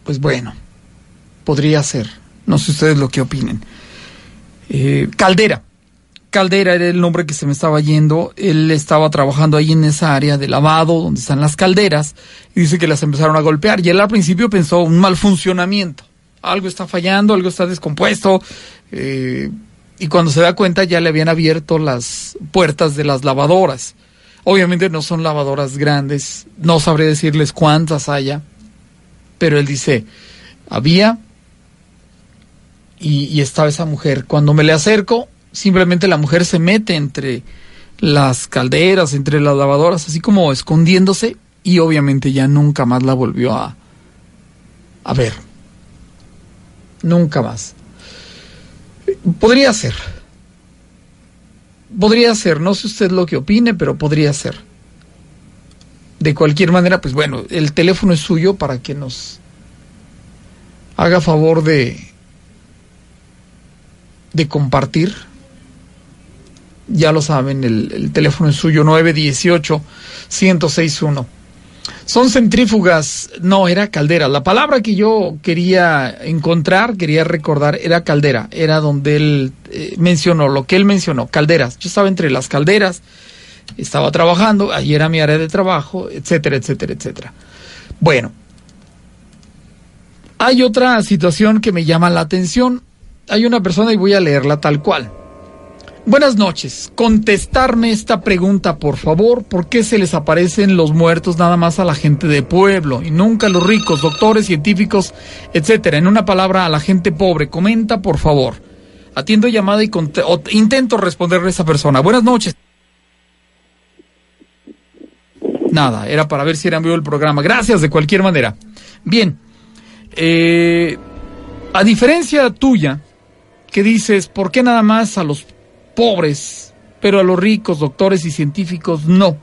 pues bueno, podría ser. No sé ustedes lo que opinen. Eh, Caldera. Caldera era el nombre que se me estaba yendo. Él estaba trabajando ahí en esa área de lavado, donde están las calderas, y dice que las empezaron a golpear. Y él al principio pensó un mal funcionamiento. Algo está fallando, algo está descompuesto. eh, y cuando se da cuenta ya le habían abierto las puertas de las lavadoras. Obviamente no son lavadoras grandes, no sabré decirles cuántas haya, pero él dice, había y, estaba esa mujer. Cuando me le acerco, simplemente la mujer se mete entre las calderas, entre las lavadoras, así como escondiéndose y obviamente ya nunca más la volvió a, a ver. Nunca más. Podría ser. Podría ser, no sé usted lo que opine, pero podría ser. De cualquier manera, pues bueno, el teléfono es suyo para que nos haga favor de de compartir. Ya lo saben, el, el teléfono es suyo, 918-1061. Son centrífugas, no, era caldera. La palabra que yo quería encontrar, quería recordar, era caldera. Era donde él eh, mencionó, lo que él mencionó, calderas. Yo estaba entre las calderas, estaba trabajando, ahí era mi área de trabajo, etcétera, etcétera, etcétera. Bueno, hay otra situación que me llama la atención. Hay una persona y voy a leerla tal cual. Buenas noches. Contestarme esta pregunta, por favor. ¿Por qué se les aparecen los muertos nada más a la gente de pueblo y nunca a los ricos, doctores, científicos, etcétera? En una palabra, a la gente pobre. Comenta, por favor. Atiendo llamada y intento responderle a esa persona. Buenas noches. Nada, era para ver si era en vivo el programa. Gracias de cualquier manera. Bien. Eh, a diferencia tuya, que dices, ¿por qué nada más a los pobres, pero a los ricos, doctores y científicos no?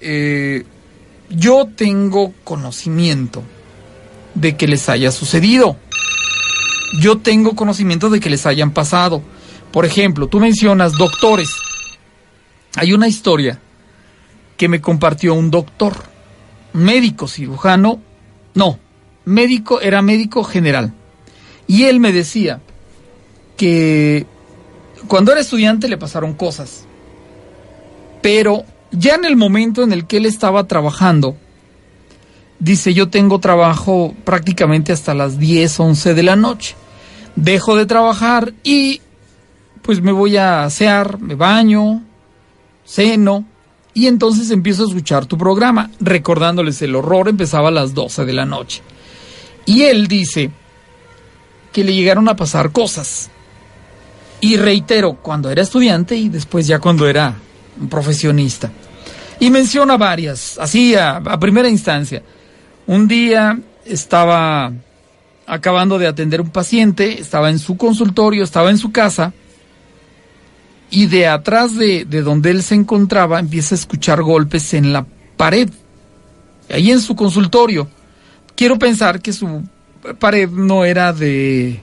Eh, yo tengo conocimiento de que les haya sucedido. Yo tengo conocimiento de que les hayan pasado. Por ejemplo, tú mencionas doctores. Hay una historia que me compartió un doctor. médico cirujano, no, médico, era médico general. Y él me decía que cuando era estudiante le pasaron cosas, pero ya en el momento en el que él estaba trabajando, dice yo tengo trabajo prácticamente hasta las 10, 11 de la noche. Dejo de trabajar y pues me voy a asear, me baño, ceno y entonces empiezo a escuchar tu programa, recordándoles el horror, empezaba a las 12 de la noche. Y él dice que le llegaron a pasar cosas. Y reitero, cuando era estudiante y después ya cuando era un profesionista. Y menciona varias, así a, primera instancia. Un día estaba acabando de atender un paciente, estaba en su consultorio, estaba en su casa, y de atrás de, de, donde él se encontraba empieza a escuchar golpes en la pared, ahí en su consultorio. Quiero pensar que su pared no era de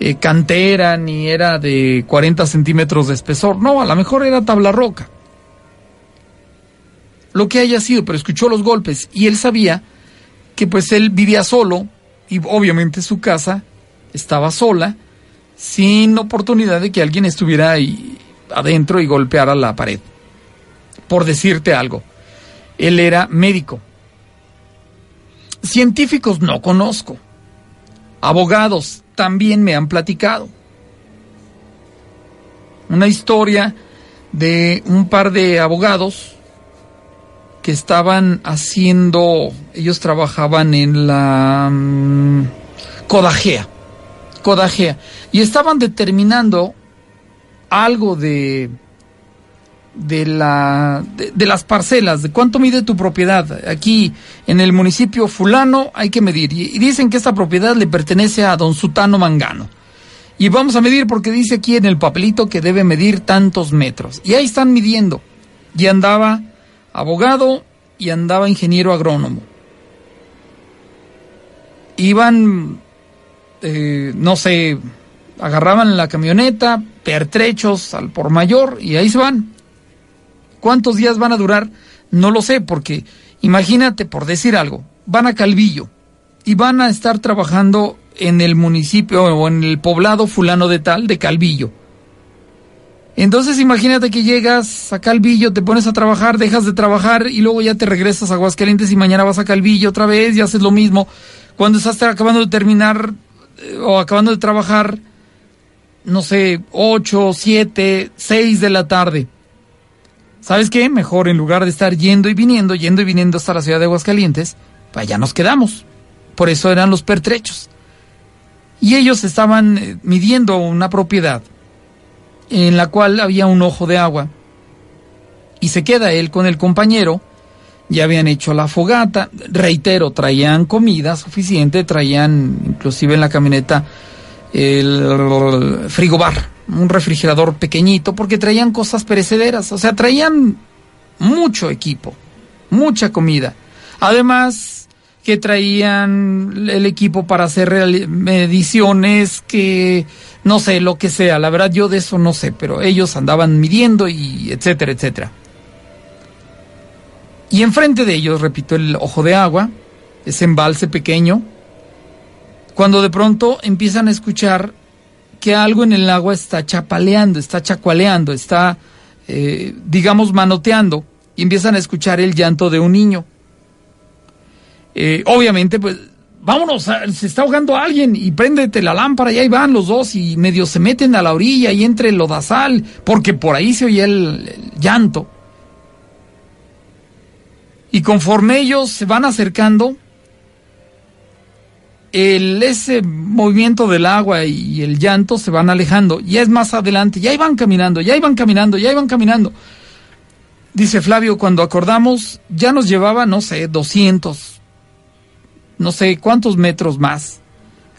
eh, cantera ni era de 40 centímetros de espesor, no, a lo mejor era tabla roca. Lo que haya sido, pero escuchó los golpes y él sabía que pues él vivía solo y obviamente su casa estaba sola, sin oportunidad de que alguien estuviera ahí adentro y golpeara la pared. Por decirte algo, él era médico. Científicos no conozco. Abogados también me han platicado. Una historia de un par de abogados que estaban haciendo, ellos trabajaban en la um, Codagea, Codagea, y estaban determinando algo de de la de, las parcelas, de cuánto mide tu propiedad. Aquí en el municipio fulano hay que medir y, dicen que esta propiedad le pertenece a don Sutano Mangano. Y vamos a medir porque dice aquí en el papelito que debe medir tantos metros. Y ahí están midiendo. Y andaba abogado y andaba ingeniero agrónomo. Iban, eh, no sé, agarraban la camioneta, pertrechos al por mayor y ahí se van. ¿Cuántos días van a durar? No lo sé, porque imagínate, por decir algo, van a Calvillo y van a estar trabajando en el municipio o en el poblado fulano de tal de Calvillo. Entonces imagínate que llegas a Calvillo, te pones a trabajar, dejas de trabajar y luego ya te regresas a Aguascalientes y mañana vas a Calvillo otra vez y haces lo mismo. Cuando estás acabando de terminar eh, o acabando de trabajar, no sé, 8, 7, 6 de la tarde. ¿Sabes qué? Mejor en lugar de estar yendo y viniendo, yendo y viniendo hasta la ciudad de Aguascalientes, pues allá nos quedamos. Por eso eran los pertrechos. Y ellos estaban eh, midiendo una propiedad en la cual había un ojo de agua. Y se queda él con el compañero. Ya habían hecho la fogata. Reitero, traían comida suficiente, traían inclusive en la camioneta el frigobar, un refrigerador pequeñito, porque traían cosas perecederas, o sea, traían mucho equipo, mucha comida. Además, que traían el equipo para hacer mediciones, que no sé, lo que sea, la verdad yo de eso no sé, pero ellos andaban midiendo y etcétera, etcétera. Y enfrente de ellos, repito, el ojo de agua, ese embalse pequeño, cuando de pronto empiezan a escuchar que algo en el agua está chapaleando, está chacualeando, está, eh, digamos, manoteando, y empiezan a escuchar el llanto de un niño. Eh, obviamente, pues, vámonos, se está ahogando alguien y préndete la lámpara y ahí van los dos y medio se meten a la orilla y entre el lodazal, porque por ahí se oye el llanto. Y conforme ellos se van acercando, el, ese movimiento del agua y el llanto se van alejando. Ya es más adelante, ya iban caminando, ya iban caminando, ya iban caminando. Dice Flavio, cuando acordamos, ya nos llevaba, no sé, 200, no sé cuántos metros más,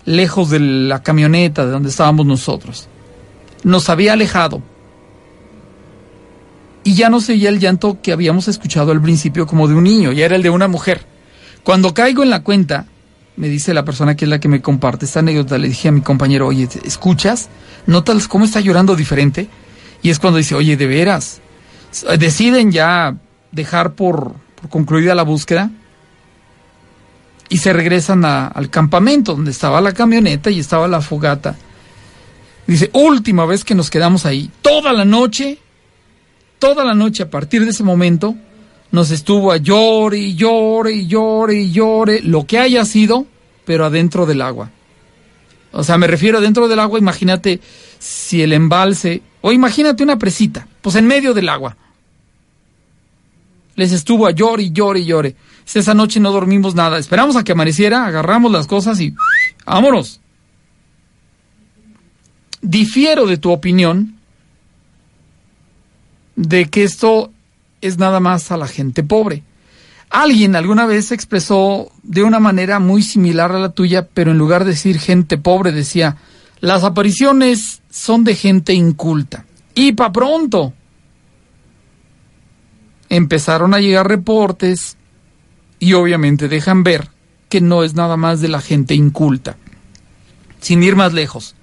lejos de la camioneta de donde estábamos nosotros. Nos había alejado. Y ya no seguía el llanto que habíamos escuchado al principio como de un niño, ya era el de una mujer. Cuando caigo en la cuenta, me dice la persona que es la que me comparte esta anécdota, le dije a mi compañero, oye, ¿escuchas? ¿Notas cómo está llorando diferente? Y es cuando dice, oye, de veras, deciden ya dejar por, por concluida la búsqueda y se regresan al campamento donde estaba la camioneta y estaba la fogata. Dice, última vez que nos quedamos ahí, toda la noche, toda la noche a partir de ese momento, nos estuvo a llore y llore y llore y llore, lo que haya sido, pero adentro del agua. O sea, me refiero adentro del agua, imagínate si el embalse, o imagínate una presita, pues en medio del agua. Les estuvo a llore y llore y llore. Esa noche no dormimos nada. Esperamos a que amaneciera, agarramos las cosas y vámonos. Difiero de tu opinión de que esto es nada más a la gente pobre. Alguien alguna vez expresó de una manera muy similar a la tuya, pero en lugar de decir gente pobre decía, las apariciones son de gente inculta. Y pa' pronto. Empezaron a llegar reportes y obviamente dejan ver que no es nada más de la gente inculta. Sin ir más lejos.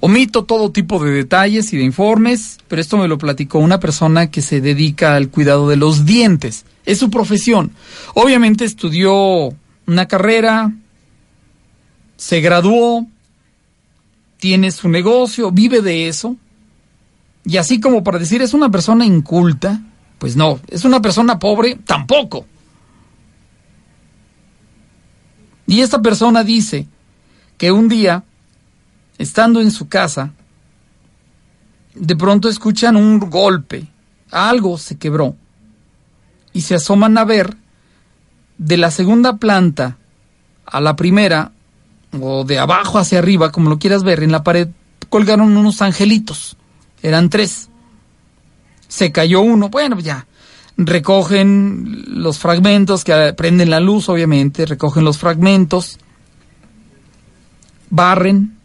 Omito todo tipo de detalles y de informes, pero esto me lo platicó una persona que se dedica al cuidado de los dientes. Es su profesión. Obviamente estudió una carrera, se graduó, tiene su negocio, vive de eso. Y así como para decir es una persona inculta, pues no, es una persona pobre, tampoco. Y esta persona dice que un día, estando en su casa, de pronto escuchan un golpe, algo se quebró, y se asoman a ver de la segunda planta a la primera, o de abajo hacia arriba, como lo quieras ver, en la pared colgaron unos angelitos, eran tres. Se cayó uno, bueno, ya, recogen los fragmentos que prenden la luz, obviamente, recogen los fragmentos, barren,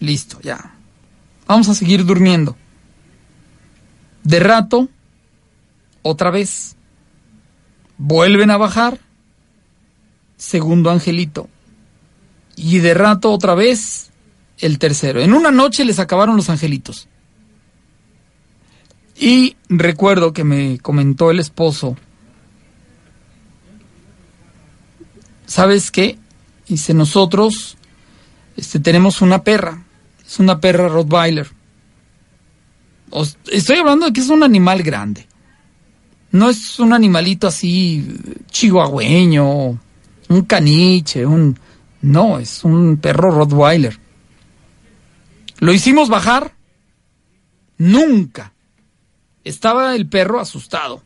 listo, ya. Vamos a seguir durmiendo. De rato, otra vez, vuelven a bajar, segundo angelito. Y de rato otra vez, el tercero. En una noche les acabaron los angelitos. Y recuerdo que me comentó el esposo, ¿sabes qué? Dice, nosotros este, tenemos una perra, es una perra Rottweiler. estoy hablando de que es un animal grande. No es un animalito así chihuahueño, un caniche, un... No, es un perro Rottweiler. ¿Lo hicimos bajar? Nunca. Estaba el perro asustado.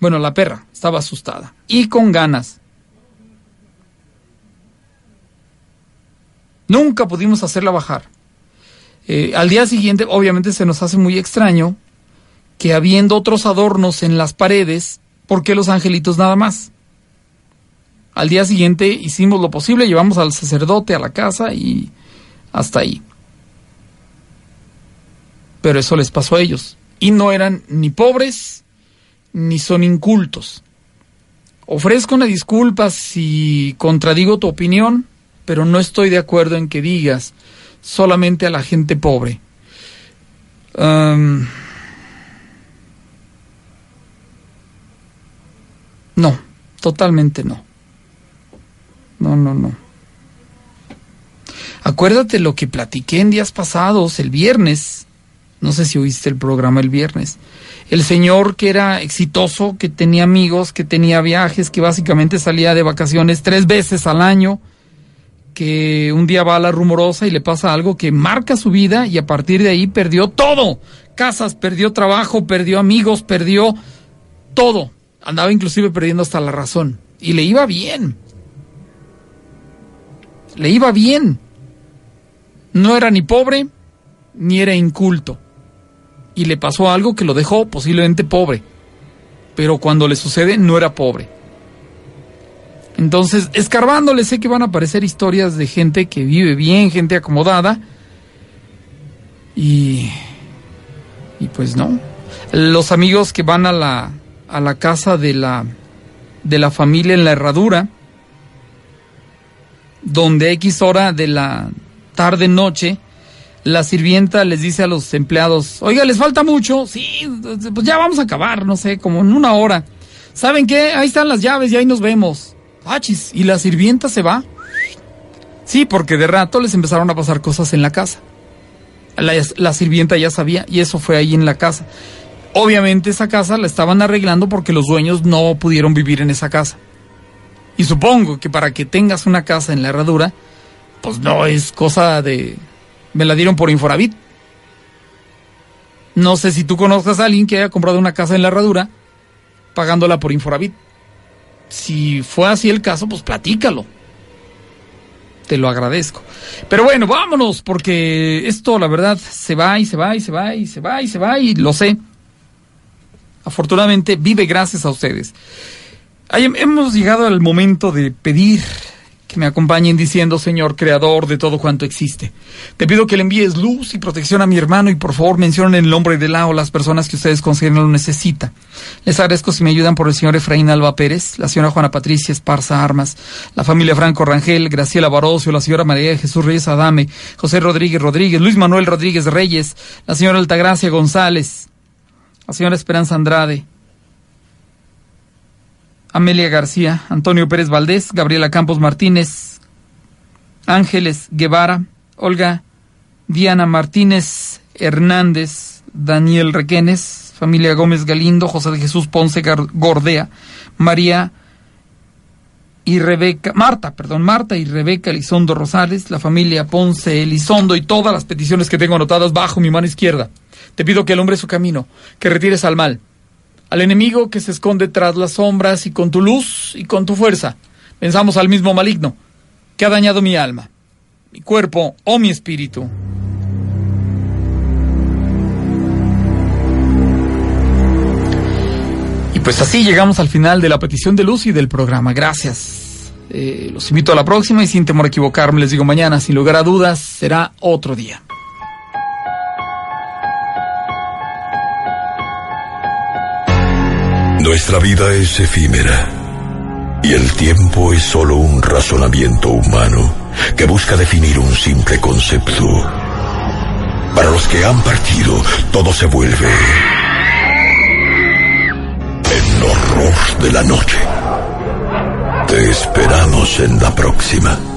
Bueno, la perra estaba asustada y con ganas. Nunca pudimos hacerla bajar. Eh, al día siguiente, obviamente, se nos hace muy extraño que habiendo otros adornos en las paredes, ¿por qué los angelitos nada más? Al día siguiente hicimos lo posible, llevamos al sacerdote a la casa y hasta ahí pero eso les pasó a ellos. Y no eran ni pobres ni son incultos. Ofrezco una disculpa si contradigo tu opinión, pero no estoy de acuerdo en que digas solamente a la gente pobre. no, totalmente no. No, no, no. Acuérdate lo que platiqué en días pasados, el viernes, no sé si oíste el programa el viernes. El señor que era exitoso, que tenía amigos, que tenía viajes, que básicamente salía de vacaciones tres veces al año, que un día va a la rumorosa y le pasa algo que marca su vida y a partir de ahí perdió todo. Casas, perdió trabajo, perdió amigos, perdió todo. Andaba inclusive perdiendo hasta la razón. Y le iba bien. Le iba bien. No era ni pobre, ni era inculto y le pasó algo que lo dejó posiblemente pobre. Pero cuando le sucede no era pobre. Entonces, escarbándole sé que van a aparecer historias de gente que vive bien, gente acomodada. Y, y pues no. Los amigos que van a la, a la casa de la, de la familia en la herradura, donde X hora de la tarde noche la sirvienta les dice a los empleados, oiga, les falta mucho, sí, pues ya vamos a acabar, no sé, como en una hora. ¿Saben qué? Ahí están las llaves y ahí nos vemos. Y la sirvienta se va. Sí, porque de rato les empezaron a pasar cosas en la casa. La, la, sirvienta ya sabía y eso fue ahí en la casa. Obviamente esa casa la estaban arreglando porque los dueños no pudieron vivir en esa casa. Y supongo que para que tengas una casa en la herradura, pues no es cosa de... Me la dieron por Inforavit. No sé si tú conozcas a alguien que haya comprado una casa en la herradura pagándola por Inforavit. Si fue así el caso, pues platícalo. Te lo agradezco. Pero bueno, vámonos, porque esto, la verdad, se va y se va y se va y se va y se va y lo sé. Afortunadamente vive gracias a ustedes. hemos llegado al momento de pedir que me acompañen diciendo, Señor, creador de todo cuanto existe. Te pido que le envíes luz y protección a mi hermano y por favor mencionen el nombre de la o las personas que ustedes consideren lo necesita. Les agradezco si me ayudan por el señor Efraín Alba Pérez, la señora Juana Patricia Esparza Armas, la familia Franco Rangel, Graciela Barocio, la señora María Jesús Reyes Adame, José Rodríguez Rodríguez, Luis Manuel Rodríguez Reyes, la señora Altagracia González, la señora Esperanza Andrade, Amelia García, Antonio Pérez Valdés, Gabriela Campos Martínez, Ángeles Guevara, Olga Diana Martínez Hernández, Daniel Requenes, familia Gómez Galindo, José de Jesús Ponce Gordea, María y Rebeca, Marta, perdón, Marta y Rebeca Elizondo Rosales, la familia Ponce Elizondo y todas las peticiones que tengo anotadas bajo mi mano izquierda. Te pido que alumbre su camino, que retires al mal, al enemigo que se esconde tras las sombras y con tu luz y con tu fuerza. Pensamos al mismo maligno que ha dañado mi alma, mi cuerpo o mi espíritu. Y pues así llegamos al final de la petición de luz y del programa. Gracias. Eh, los invito a la próxima y sin temor a equivocarme les digo mañana, sin lugar a dudas, será otro día. Nuestra vida es efímera y el tiempo es solo un razonamiento humano que busca definir un simple concepto. Para los que han partido, todo se vuelve el horror de la noche. Te esperamos en la próxima.